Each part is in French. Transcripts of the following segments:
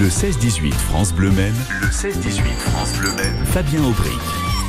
Le 16-18 France Bleu Maine. Le 16-18 France Bleu Maine. Fabien Aubry.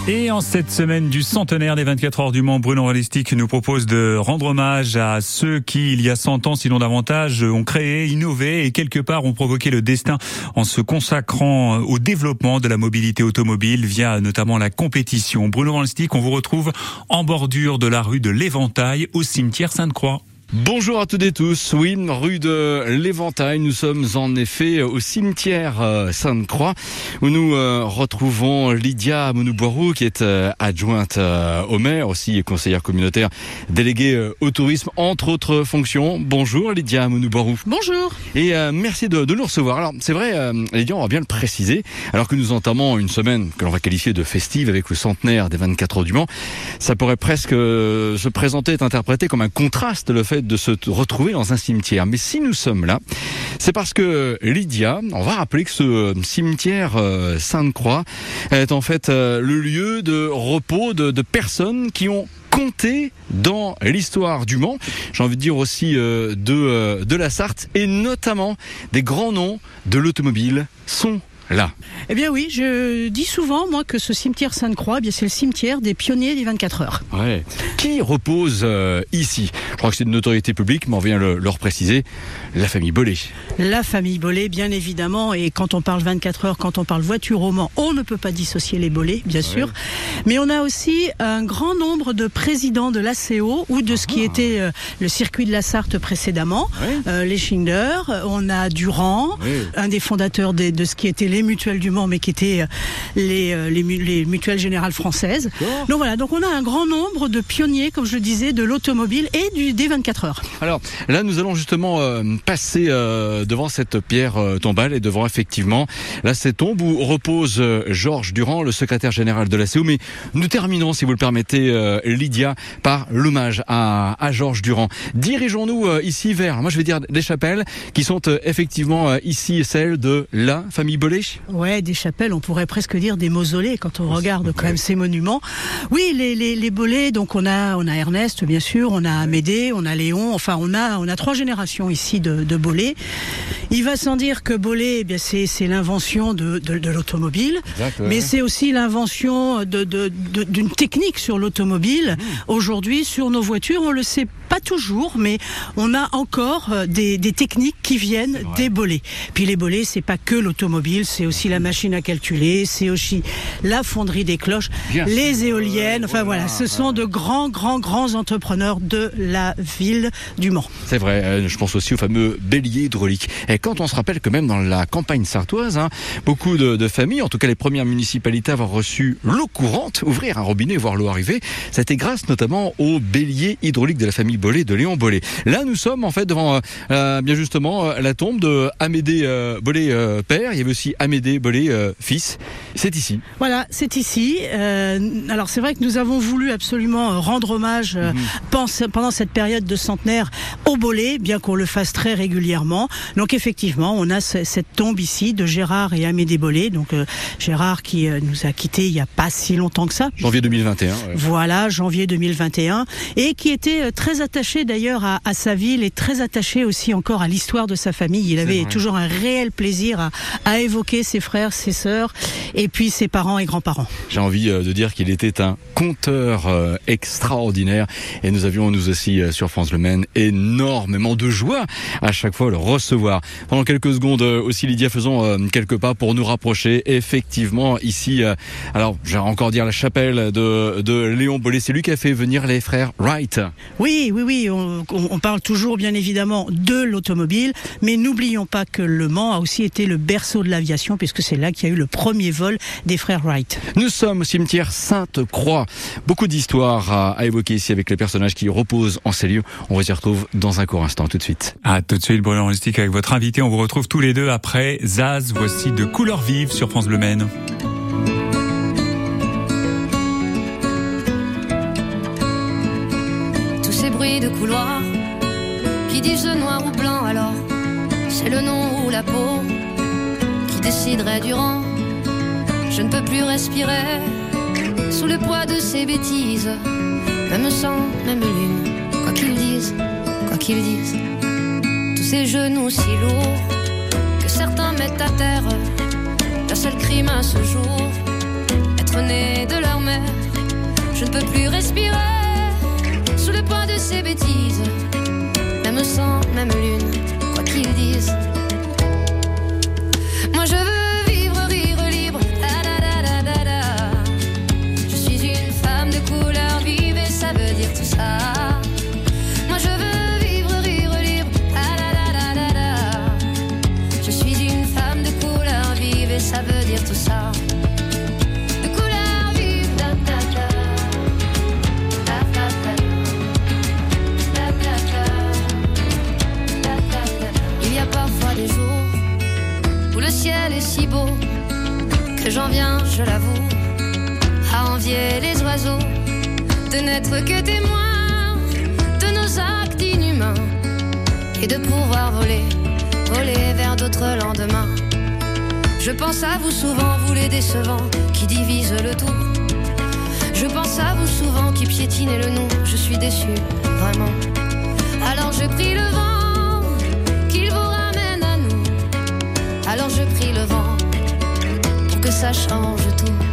Et en cette semaine du centenaire des 24 heures du Mans, Bruno Realistique nous propose de rendre hommage à ceux qui, il y a 100 ans, sinon davantage, ont créé, innové et quelque part ont provoqué le destin en se consacrant au développement de la mobilité automobile via notamment la compétition. Bruno Realistique, on vous retrouve en bordure de la rue de l'Éventail au cimetière Sainte-Croix. Bonjour à toutes et tous. Oui, rue de l'Éventail. Nous sommes en effet au cimetière euh, Sainte-Croix où nous euh, retrouvons Lydia Mounouboirou qui est euh, adjointe au maire, aussi conseillère communautaire déléguée au tourisme, entre autres fonctions. Bonjour Lydia Mounouboirou. Bonjour. Et merci de, de, nous recevoir. Alors c'est vrai, Lydia, on va bien le préciser, alors que nous entamons une semaine que l'on va qualifier de festive avec le centenaire des 24 heures du Mans, ça pourrait presque se présenter, être interprété comme un contraste le fait de se retrouver dans un cimetière. Mais si nous sommes là, c'est parce que Lydia, on va rappeler que ce cimetière euh, Sainte-Croix est en fait euh, le lieu de repos de, personnes qui ont compté dans l'histoire du Mans, j'ai envie de dire aussi euh, de, de la Sarthe, et notamment des grands noms de l'automobile sont là Eh bien oui, je dis souvent moi que ce cimetière Sainte-Croix, eh bien c'est le cimetière des pionniers des 24 heures. Ouais. Qui repose euh, ici? Je crois que c'est une notoriété publique, mais on vient le, leur préciser, la famille Bollet. La famille Bollet, bien évidemment, et quand on parle 24 heures, quand on parle voiture au Mans, on ne peut pas dissocier les Bollets, bien ouais. sûr. Mais on a aussi un grand nombre de présidents de l'ACO ou de ce qui était euh, le circuit de la Sarthe précédemment, ouais. euh, les Schinder, on a Durand, un des fondateurs de, de ce qui était les mutuelles du Mans, mais qui étaient les, les, les mutuelles générales françaises. Donc voilà, donc on a un grand nombre de pionniers, comme je le disais, de l'automobile et du, des 24 heures. Alors là, nous allons justement euh, passer euh, devant cette pierre euh, tombale et devant effectivement là cette tombe où repose euh, Georges Durand, le secrétaire général de la CO. Mais nous terminons, si vous le permettez, euh, Lydia, par l'hommage à, à Georges Durand. Dirigeons-nous euh, ici vers, moi je vais dire des chapelles qui sont effectivement ici celles de la famille Bollet. Ouais, des chapelles, on pourrait presque dire des mausolées quand on regarde quand même ces monuments. Oui, les, les, les Bollets, donc on a, on a Ernest, bien sûr, on a Amédée, on a Léon, enfin on a, on a trois générations ici de, de Bollets. Il va sans dire que Bollé, eh bien c'est, c'est l'invention de, de, de l'automobile, mais c'est aussi l'invention de, de, d'une technique sur l'automobile. Mmh. Aujourd'hui, sur nos voitures, on le sait pas toujours, mais on a encore des, des techniques qui viennent des bolets. Puis les bolets, c'est pas que l'automobile, c'est aussi la machine à calculer, c'est aussi la fonderie des cloches, Bien les sûr. éoliennes. Enfin voilà, ce sont de grands, grands, grands entrepreneurs de la ville du Mans. C'est vrai. Je pense aussi au fameux bélier hydraulique. Et quand on se rappelle que même dans la campagne sartoise, hein, beaucoup de, de, familles, en tout cas les premières municipalités, avoir reçu l'eau courante, ouvrir un robinet et voir l'eau arriver, ça a été grâce notamment au bélier hydraulique de la famille Bollet, de Léon Bollet. Là, nous sommes en fait devant euh, bien justement euh, la tombe de Amédée euh, euh, père. Il y avait aussi Amédée euh, fils. C'est ici. Voilà, c'est ici. Euh, alors c'est vrai que nous avons voulu absolument rendre hommage mm -hmm. pendant cette période de centenaire au Bollet, bien qu'on le fasse très régulièrement. Donc effectivement, on a cette tombe ici de Gérard et Amédée Bollet. Donc Gérard qui nous a quittés il n'y a pas si longtemps que ça. Janvier 2021. Ouais. Voilà, janvier 2021, et qui était très attaché d'ailleurs à, à, sa ville et très attaché aussi encore à l'histoire de sa famille. Il avait toujours un réel plaisir à, à, évoquer ses frères, ses sœurs et puis ses parents et grands-parents. J'ai envie de dire qu'il était un conteur euh, extraordinaire et nous avions nous aussi euh, sur France Le Maine énormément de joie à chaque fois le recevoir. Pendant quelques secondes euh, aussi Lydia faisons quelques pas pour nous rapprocher effectivement ici alors j'ai encore dire la chapelle de, de Léon Bollet c'est lui qui a fait venir les frères Wright. Oui oui oui on, on parle toujours bien évidemment de l'automobile mais n'oublions pas que Le Mans a aussi été le berceau de l'aviation puisque c'est là qu'il y a eu le premier vol des frères Wright. Nous sommes au cimetière Sainte-Croix. Beaucoup d'histoires à, à, évoquer ici avec les personnages qui reposent en ces lieux. On vous y retrouve dans un court instant, tout de suite. Ah, tout de suite, Bruno Holistique avec votre invité. On vous retrouve tous les deux après Zaz. Voici de couleurs vives sur France Bleu Maine. Tous ces bruits de couloir qui disent noir ou blanc alors c'est le nom ou la peau qui déciderait du rang je ne peux plus respirer sous le poids de ces bêtises. Même sang, même lune, quoi qu'ils disent, quoi qu'ils disent. Ces genoux si lourds que certains mettent ta terre. Le seul crime à ce jour, être né de leur mère. Je ne peux plus respirer sous le poids de ces bêtises. Même sang, même lune, quoi qu'ils disent. Beau que j'en viens, je l'avoue, à envier les oiseaux de n'être que témoins de nos actes inhumains et de pouvoir voler, voler vers d'autres lendemains. Je pense à vous souvent, vous les décevants qui divisent le tout. Je pense à vous souvent qui piétinez le nom. Je suis déçu, vraiment. Alors je prie le vent qu'il vous ramène à nous. Alors je ça change tout.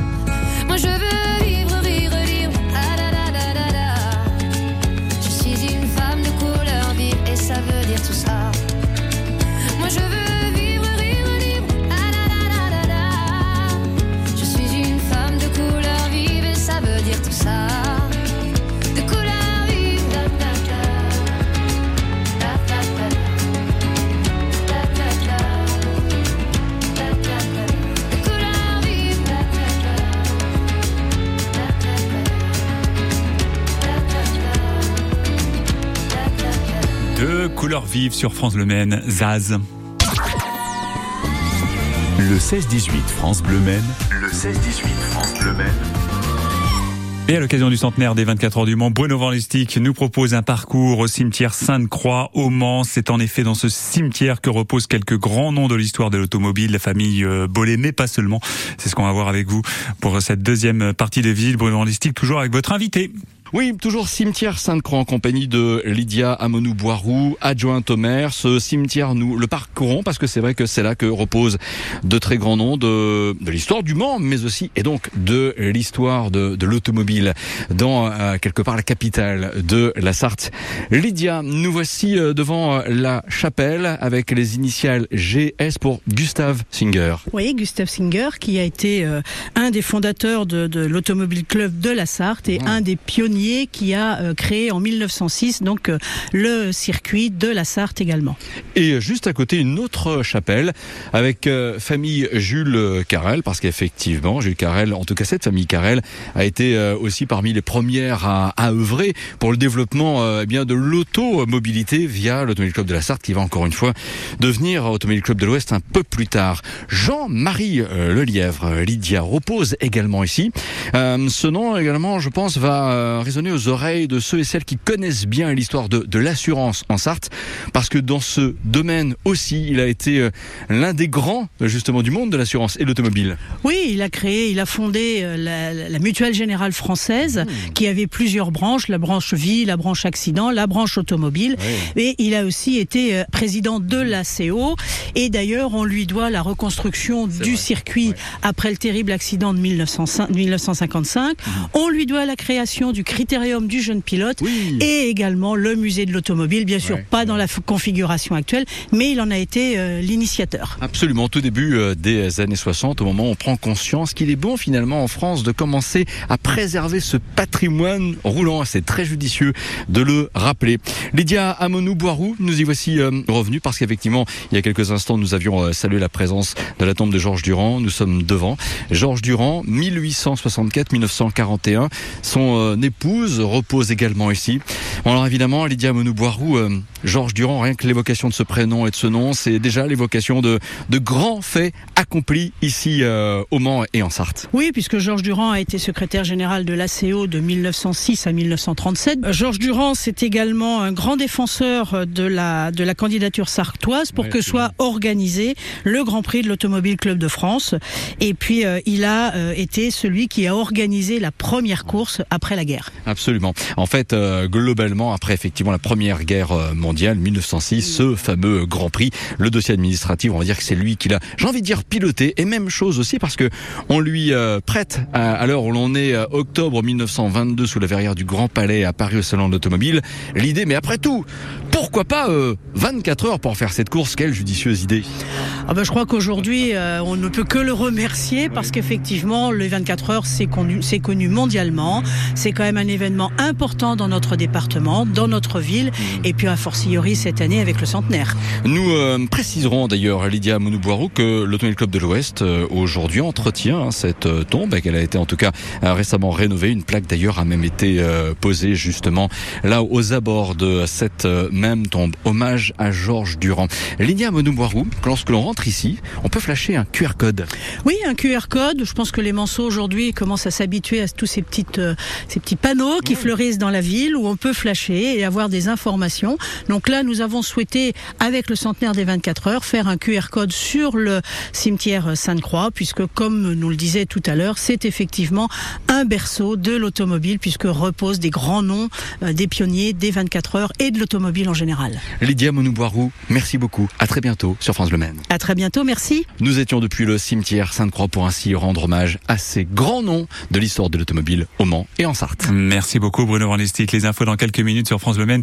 De couleurs vives sur France Bleu Maine, Zaz. Le 16-18 France Bleu Maine. Le 16-18 France Bleu Maine. Et à l'occasion du centenaire des 24 heures du Mans, Bruno Van Listic nous propose un parcours au cimetière Sainte-Croix au Mans. C'est en effet dans ce cimetière que reposent quelques grands noms de l'histoire de l'automobile, la famille euh, Bollé, mais pas seulement. C'est ce qu'on va voir avec vous pour cette deuxième partie de visite. Bruno Van Listic, toujours avec votre invité. Oui, toujours cimetière Sainte-Croix en compagnie de Lydia Amonou-Boirou, adjointe au maire. Ce cimetière, nous le parcourons parce que c'est vrai que c'est là que reposent de très grands noms de, de l'histoire du Mans, mais aussi et donc de l'histoire de, de l'automobile dans euh, quelque part la capitale de la Sarthe. Lydia, nous voici euh, devant euh, la chapelle avec les initiales GS pour Gustave Singer. Oui, Gustave Singer, qui a été euh, un des fondateurs de, de l'Automobile Club de la Sarthe et un des pionniers qui a euh, créé en 1906 donc euh, le circuit de la Sarthe également. Et juste à côté, une autre chapelle avec euh, famille Jules Carrel, parce qu'effectivement, Jules Carrel, en tout cas cette famille Carrel, a été euh, aussi parmi les premières à, œuvrer pour le développement euh, eh bien de l'automobilité via l'Automobile Club de la Sarthe, qui va encore une fois devenir Automobile Club de l'Ouest un peu plus tard. Jean-Marie euh, Lelièvre, euh, Lydia, repose également ici. Euh, ce nom également, je pense, va euh, résonner aux oreilles de ceux et celles qui connaissent bien l'histoire de, de l'assurance en Sarthe, parce que dans ce domaine aussi, il a été euh, l'un des grands justement du monde de l'assurance et l'automobile. Oui, il a créé, il a fondé euh, la, la Mutuelle Générale Française, qui avait plusieurs branches, la branche vie, la branche accident, la branche automobile. Et il a aussi été euh, président de l'ACO. Et d'ailleurs, on lui doit la reconstruction du vrai. circuit après le terrible accident de 1905 1955. On lui doit la création du critérium du jeune pilote et également le musée de l'automobile, bien sûr, pas dans la configuration actuelle, mais il en a été euh, l'initiateur. Absolument, tout début euh, des années 60, au moment où on prend conscience qu'il est bon finalement en France de commencer à préserver ce patrimoine roulant. C'est très judicieux de le rappeler. Lydia Amonou-Boirou, nous y voici euh, revenus parce qu'effectivement, il y a quelques instants, nous avions salué la présence de la tombe de Georges Durand. Nous sommes devant. Georges Durand, 1864-1941. Son épouse repose également ici. Bon, alors évidemment, Lydia Amonou-Boirou, Georges Durand, rien que l'évocation de ce prénom et de ce nom, c'est déjà l'évocation de, de grands faits accomplis ici euh, au Mans et en Sarthe. Oui, puisque Georges Durand a été secrétaire général de l'ACO de 1906 à 1937. Euh, Georges Durand, c'est également un grand défenseur de la, de la candidature sartoise pour que soit organisé le Grand Prix de l'Automobile Club de France. Et puis, euh, il a été celui qui a organisé la première course après la guerre. Absolument. En fait, globalement, après effectivement la première guerre mondiale, 1906, ce fameux Grand Prix, le dossier administratif, on va dire que c'est lui qui l'a, j'ai envie de dire piloté. Et même chose aussi parce que on lui euh, prête à, l'heure où l'on est euh, octobre 1922 sous la verrière du Grand Palais à Paris au salon de l'automobile, l'idée, mais après tout, pourquoi pas 24 euh, heures pour faire cette course? Quelle judicieuse idée ah ben, Je crois qu'aujourd'hui, on ne peut que le remercier parce qu'effectivement, les 24 heures, c'est connu, connu mondialement. C'est quand même un événement important dans notre département, dans notre ville, mmh. et puis a fortiori cette année avec le centenaire. Nous préciserons d'ailleurs, Lydia Monouboirou, que l'Automobile Club de l'Ouest euh, aujourd'hui entretient hein, cette euh, tombe et qu'elle a été en tout cas euh, récemment rénovée. Une plaque d'ailleurs a même été posée justement là aux abords de cette même tombe. Hommage à Georges Durand. Lydia Monouboirou, lorsque l'on rentre ici, on peut flasher un QR code. Oui, un QR code. Je pense que les manceaux aujourd'hui commencent à s'habituer à tous ces petites, ces petits panneaux qui fleurissent dans la ville où on peut flasher et avoir des informations. Donc là, nous avons souhaité, avec le centenaire des 24 heures, faire un QR code sur le cimetière Sainte-Croix, puisque comme nous le disait tout à l'heure, c'est effectivement un berceau de l'automobile, puisque reposent des grands noms euh, des pionniers des 24 heures et de l'automobile en général. Lydia Monouboirou, merci beaucoup. À très bientôt sur France Le Maine. À très bientôt, merci. Nous étions depuis le cimetière Sainte-Croix pour ainsi rendre hommage à ces grands noms de l'histoire de l'automobile au Mans et en Sarthe. Merci beaucoup Bruno Van Les infos dans quelques minutes sur France Le Maine.